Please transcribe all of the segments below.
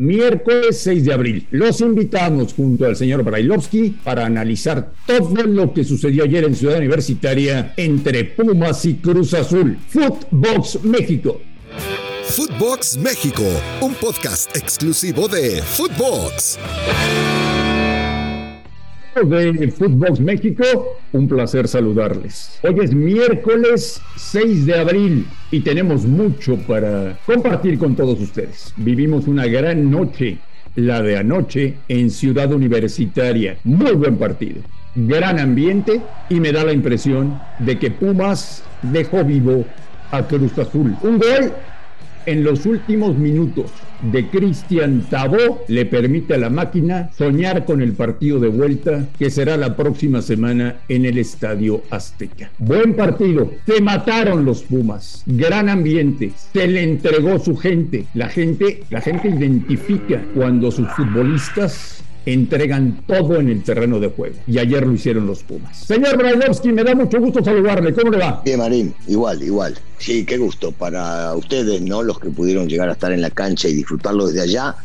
miércoles 6 de abril. Los invitamos junto al señor Brailovsky para analizar todo lo que sucedió ayer en Ciudad Universitaria entre Pumas y Cruz Azul. Footbox México. Footbox México, un podcast exclusivo de Footbox de Footbox México, un placer saludarles. Hoy es miércoles 6 de abril y tenemos mucho para compartir con todos ustedes. Vivimos una gran noche, la de anoche en Ciudad Universitaria. Muy buen partido, gran ambiente y me da la impresión de que Pumas dejó vivo a Cruz Azul. Un gol en los últimos minutos de Cristian Tabó le permite a la máquina soñar con el partido de vuelta que será la próxima semana en el Estadio Azteca. Buen partido, se mataron los Pumas, gran ambiente, se le entregó su gente. La gente, la gente identifica cuando sus futbolistas entregan todo en el terreno de juego. Y ayer lo hicieron los Pumas. Señor Brailovsky, me da mucho gusto saludarle. ¿Cómo le va? Bien, Marín, igual, igual. Sí, qué gusto para ustedes, ¿no? Los que pudieron llegar a estar en la cancha y disfrutarlo desde allá.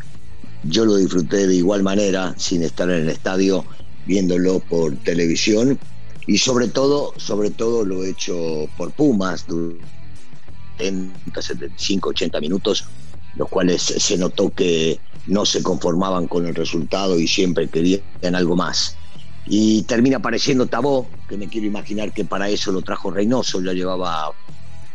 Yo lo disfruté de igual manera, sin estar en el estadio, viéndolo por televisión. Y sobre todo, sobre todo lo he hecho por Pumas, en 75, 80 minutos, los cuales se notó que no se conformaban con el resultado y siempre querían algo más. Y termina apareciendo Tabó, que me quiero imaginar que para eso lo trajo Reynoso, ya llevaba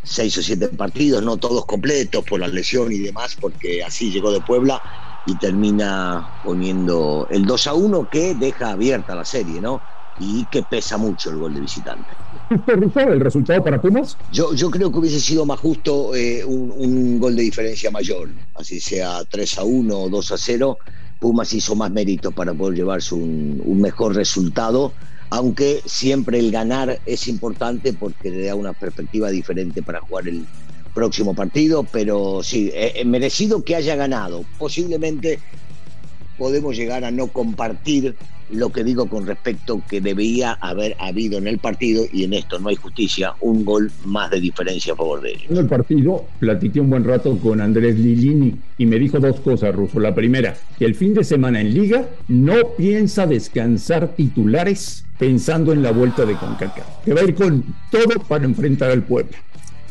seis o siete partidos, no todos completos por la lesión y demás, porque así llegó de Puebla y termina poniendo el 2 a 1 que deja abierta la serie, ¿no? y que pesa mucho el gol de visitante. el resultado para Pumas? Yo, yo creo que hubiese sido más justo eh, un, gol de diferencia mayor, así sea 3 a 1 o 2 a 0. Pumas hizo más méritos para poder llevarse un, un mejor resultado, aunque siempre el ganar es importante porque le da una perspectiva diferente para jugar el próximo partido, pero sí, eh, merecido que haya ganado. Posiblemente podemos llegar a no compartir lo que digo con respecto que debía haber habido en el partido, y en esto no hay justicia, un gol más de diferencia a favor de ellos. En el partido platiqué un buen rato con Andrés Lilini y me dijo dos cosas, Russo. La primera, que el fin de semana en Liga no piensa descansar titulares pensando en la vuelta de CONCACAF, que va a ir con todo para enfrentar al pueblo.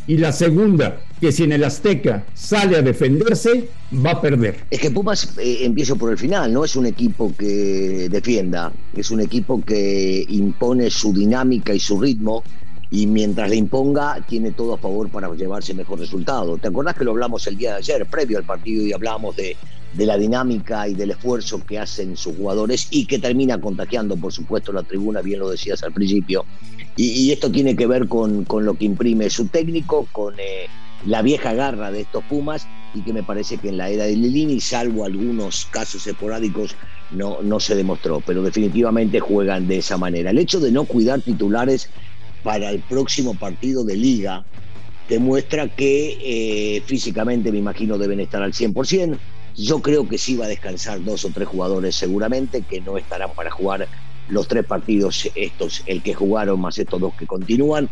Y la segunda, que si en el Azteca sale a defenderse, va a perder. Es que Pumas, eh, empiezo por el final, no es un equipo que defienda, es un equipo que impone su dinámica y su ritmo y mientras le imponga tiene todo a favor para llevarse mejor resultado. ¿Te acordás que lo hablamos el día de ayer, previo al partido, y hablábamos de, de la dinámica y del esfuerzo que hacen sus jugadores y que termina contagiando, por supuesto, la tribuna, bien lo decías al principio. Y, esto tiene que ver con, con, lo que imprime su técnico, con eh, la vieja garra de estos Pumas y que me parece que en la era de Lilini, salvo algunos casos esporádicos, no, no se demostró, pero definitivamente juegan de esa manera. El hecho de no cuidar titulares para el próximo partido de liga demuestra que eh, físicamente me imagino deben estar al 100%, yo creo que sí va a descansar dos o tres jugadores seguramente que no estarán para jugar los tres partidos estos, el que jugaron más estos dos que continúan.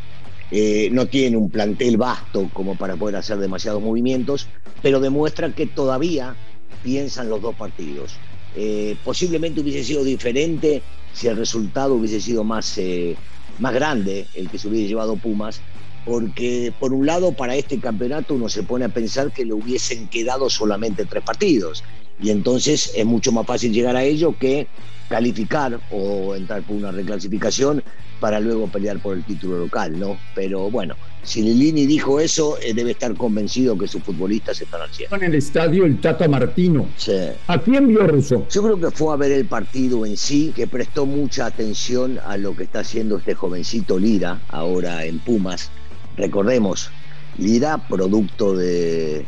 Eh, no tiene un plantel vasto como para poder hacer demasiados movimientos, pero demuestra que todavía piensan los dos partidos. Eh, posiblemente hubiese sido diferente si el resultado hubiese sido más, eh, más grande, el que se hubiese llevado Pumas, porque por un lado para este campeonato uno se pone a pensar que le hubiesen quedado solamente tres partidos y entonces es mucho más fácil llegar a ello que calificar o entrar por una reclasificación para luego pelear por el título local, ¿no? Pero bueno, si Lilini dijo eso, eh, debe estar convencido que sus futbolistas están al cielo. En el estadio el Tata Martino. Sí. ¿A quién vio Russo? Yo creo que fue a ver el partido en sí, que prestó mucha atención a lo que está haciendo este jovencito Lira ahora en Pumas Recordemos, Lira, producto de,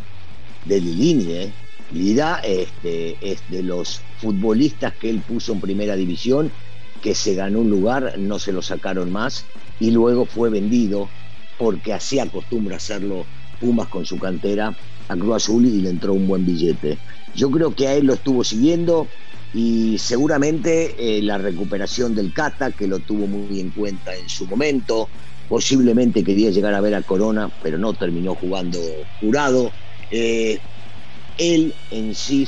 de Lilini, ¿eh? Lira este, es de los futbolistas que él puso en primera división, que se ganó un lugar, no se lo sacaron más, y luego fue vendido, porque así acostumbra hacerlo Pumas con su cantera, a Cruz Azul y le entró un buen billete. Yo creo que a él lo estuvo siguiendo y seguramente eh, la recuperación del Cata, que lo tuvo muy en cuenta en su momento, Posiblemente quería llegar a ver a Corona, pero no terminó jugando jurado. Eh, él en sí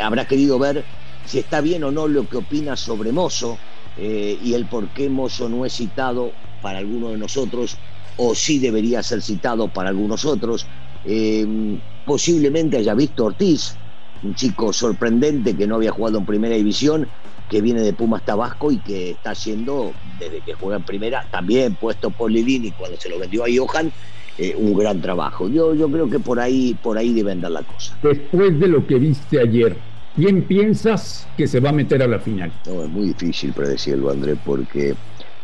habrá querido ver si está bien o no lo que opina sobre Mozo eh, y el por qué Mozo no es citado para alguno de nosotros o sí debería ser citado para algunos otros. Eh, posiblemente haya visto Ortiz, un chico sorprendente que no había jugado en primera división, que viene de Pumas Tabasco y que está haciendo, desde que juega en primera, también puesto por Lilini cuando se lo vendió a Johan, eh, un gran trabajo. Yo, yo creo que por ahí, por ahí debe andar la cosa. Después de lo que viste ayer, ¿quién piensas que se va a meter a la final? No, es muy difícil predecirlo, André, porque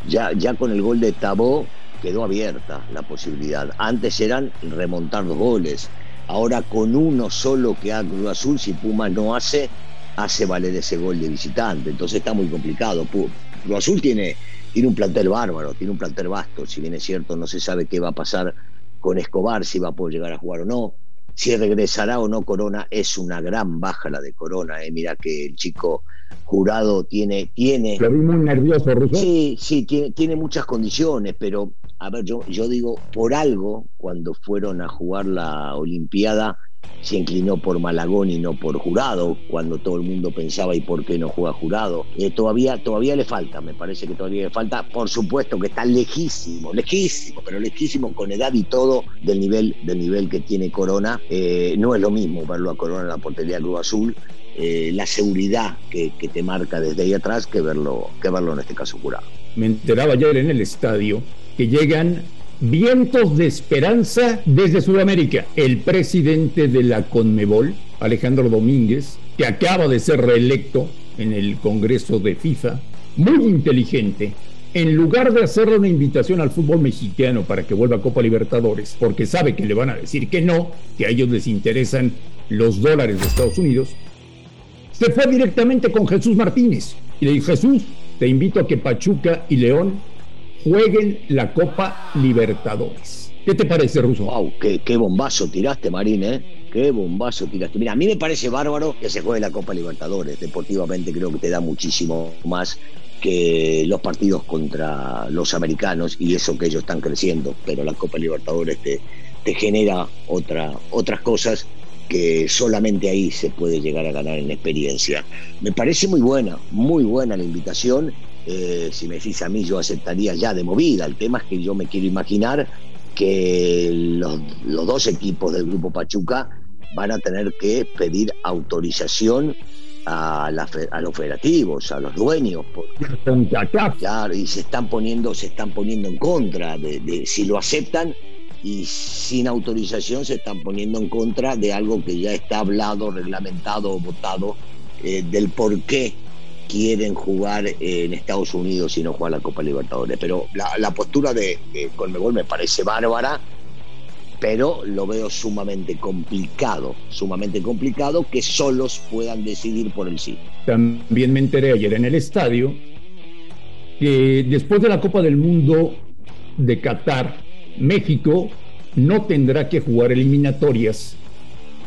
ya, ya con el gol de Tabó quedó abierta la posibilidad. Antes eran remontar dos goles. Ahora con uno solo que haga Cruz Azul, si Pumas no hace, hace valer ese gol de visitante. Entonces está muy complicado. Cruz Azul tiene, tiene un plantel bárbaro, tiene un plantel vasto. Si bien es cierto, no se sabe qué va a pasar con Escobar, si va a poder llegar a jugar o no. Si regresará o no Corona, es una gran baja la de Corona. Eh. Mira que el chico jurado tiene... tiene Lo vi muy nervioso, Russo. Sí, sí, tiene, tiene muchas condiciones, pero a ver, yo, yo digo, por algo, cuando fueron a jugar la Olimpiada, se inclinó por Malagón y no por Jurado, cuando todo el mundo pensaba y por qué no juega Jurado. Eh, todavía, todavía le falta, me parece que todavía le falta. Por supuesto que está lejísimo, lejísimo, pero lejísimo con edad y todo del nivel, del nivel que tiene Corona. Eh, no es lo mismo verlo a Corona en la portería Cruz Azul, eh, la seguridad que, que, te marca desde ahí atrás que verlo, que verlo en este caso Jurado. Me enteraba ayer en el estadio que llegan vientos de esperanza desde Sudamérica. El presidente de la Conmebol, Alejandro Domínguez, que acaba de ser reelecto en el Congreso de FIFA, muy inteligente, en lugar de hacerle una invitación al fútbol mexicano para que vuelva a Copa Libertadores, porque sabe que le van a decir que no, que a ellos les interesan los dólares de Estados Unidos, se fue directamente con Jesús Martínez y le dijo, Jesús, te invito a que Pachuca y León jueguen la Copa Libertadores. ¿Qué te parece, Ruso? Wow, qué, bombazo tiraste, Marín, ¿eh? Qué bombazo tiraste. Mira, a mí me parece bárbaro que se juegue la Copa Libertadores. Deportivamente creo que te da muchísimo más que los partidos contra los americanos y eso que ellos están creciendo. Pero la Copa Libertadores te, te genera otra, otras cosas que solamente ahí se puede llegar a ganar en experiencia. Me parece muy buena, muy buena la invitación eh, si me decís a mí, yo aceptaría ya de movida. El tema es que yo me quiero imaginar que los, dos equipos del Grupo Pachuca van a tener que pedir autorización a, los federativos, a los dueños, y se están poniendo, se están poniendo en contra de, si lo aceptan y sin autorización se están poniendo en contra de algo que ya está hablado, reglamentado votado eh, del por qué quieren jugar en Estados Unidos y no jugar la Copa Libertadores. Pero la, postura de, Colmebol me parece bárbara, pero lo veo sumamente complicado, sumamente complicado que solos puedan decidir por el sí. También me enteré ayer en el estadio que después de la Copa del Mundo de Qatar, México no tendrá que jugar eliminatorias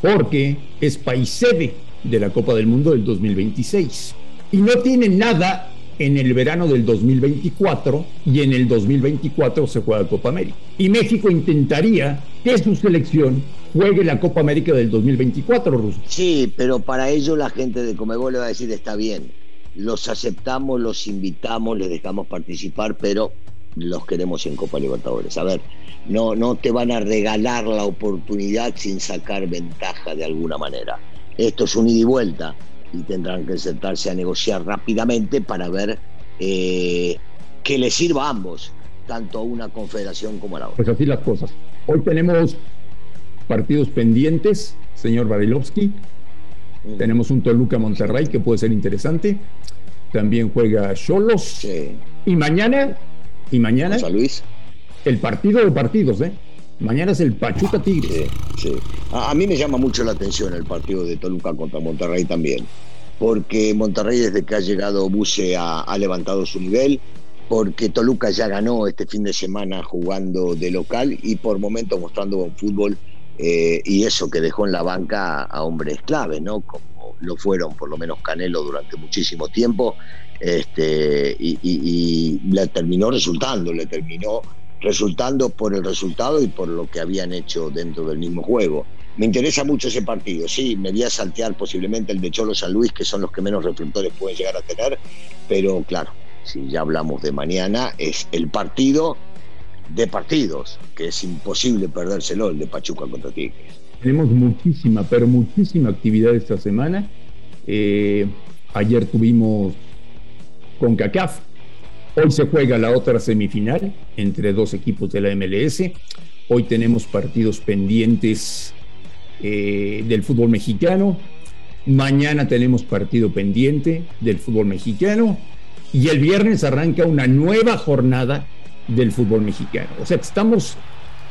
porque es país sede de la Copa del Mundo del 2026 y no tiene nada en el verano del 2024 y en el 2024 se juega Copa América. Y México intentaría que su selección juegue la Copa América del 2024, Ruso. Sí, pero para ello la gente de Comebol le va a decir está bien, los aceptamos, los invitamos, les dejamos participar, pero los queremos en Copa Libertadores. A ver, no, no te van a regalar la oportunidad sin sacar ventaja de alguna manera. Esto es un ida y vuelta y tendrán que sentarse a negociar rápidamente para ver eh, que les sirva a ambos, tanto a una confederación como a la otra. Pues así las cosas. Hoy tenemos partidos pendientes, señor Barilovsky. Tenemos un Toluca Monterrey que puede ser interesante. También juega Cholos. Y mañana, y mañana. San Luis. El partido de partidos, ¿eh? Mañana es el Pachuca Tigre. Sí, A, mí me llama mucho la atención el partido de Toluca contra Monterrey también, porque Monterrey desde que ha llegado Buse ha, levantado su nivel, porque Toluca ya ganó este fin de semana jugando de local y por momentos mostrando buen fútbol eh, y eso que dejó en la banca a hombres clave, ¿no? Como lo fueron por lo menos Canelo durante muchísimo tiempo, este, y, y le terminó resultando, le terminó resultando por el resultado y por lo que habían hecho dentro del mismo juego. Me interesa mucho ese partido, sí, me voy a saltear posiblemente el de Cholo San Luis, que son los que menos reflectores pueden llegar a tener, pero claro, si ya hablamos de mañana, es el partido de partidos, que es imposible perdérselo, el de Pachuca contra Tigres. Tenemos muchísima, pero muchísima actividad esta semana. Eh, ayer tuvimos con CACAF. Hoy se juega la otra semifinal entre dos equipos de la MLS. Hoy tenemos partidos pendientes eh, del fútbol mexicano. Mañana tenemos partido pendiente del fútbol mexicano. Y el viernes arranca una nueva jornada del fútbol mexicano. O sea, estamos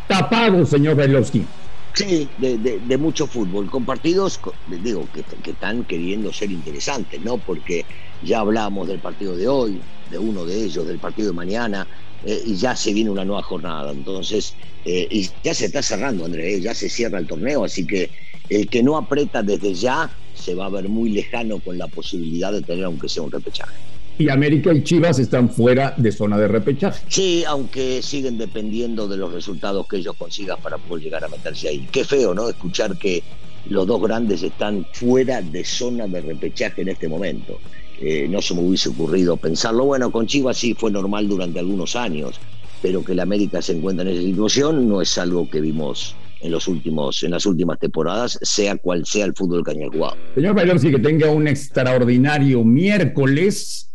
tapados, señor Bailovsky. Sí, de, mucho fútbol, con partidos, digo, que, que, están queriendo ser interesantes, ¿no? Porque ya hablamos del partido de hoy, de uno de ellos, del partido de mañana, eh, y ya se viene una nueva jornada. Entonces, eh, y ya se está cerrando, Andrés, ¿eh? ya se cierra el torneo, así que el que no aprieta desde ya se va a ver muy lejano con la posibilidad de tener, aunque sea un repechaje y América y Chivas están fuera de zona de repechaje. Sí, aunque siguen dependiendo de los resultados que ellos consigan para poder llegar a meterse ahí. Qué feo, ¿no? Escuchar que los dos grandes están fuera de zona de repechaje en este momento. Eh, no se me hubiese ocurrido pensarlo. Bueno, con Chivas sí fue normal durante algunos años, pero que la América se encuentra en esa situación no es algo que vimos en los últimos en las últimas temporadas, sea cual sea el fútbol que haya jugado. Señor sí que tenga un extraordinario miércoles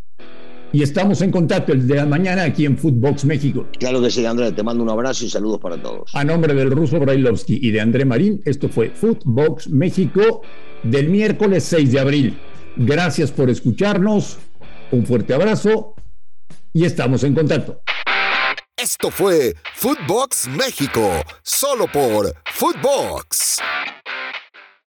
y estamos en contacto el de la mañana aquí en Footbox México. Claro que sí, André, te mando un abrazo y saludos para todos. A nombre del ruso Brailovsky y de André Marín, esto fue Footbox México del miércoles 6 de abril. Gracias por escucharnos, un fuerte abrazo y estamos en contacto. Esto fue Footbox México, solo por Footbox.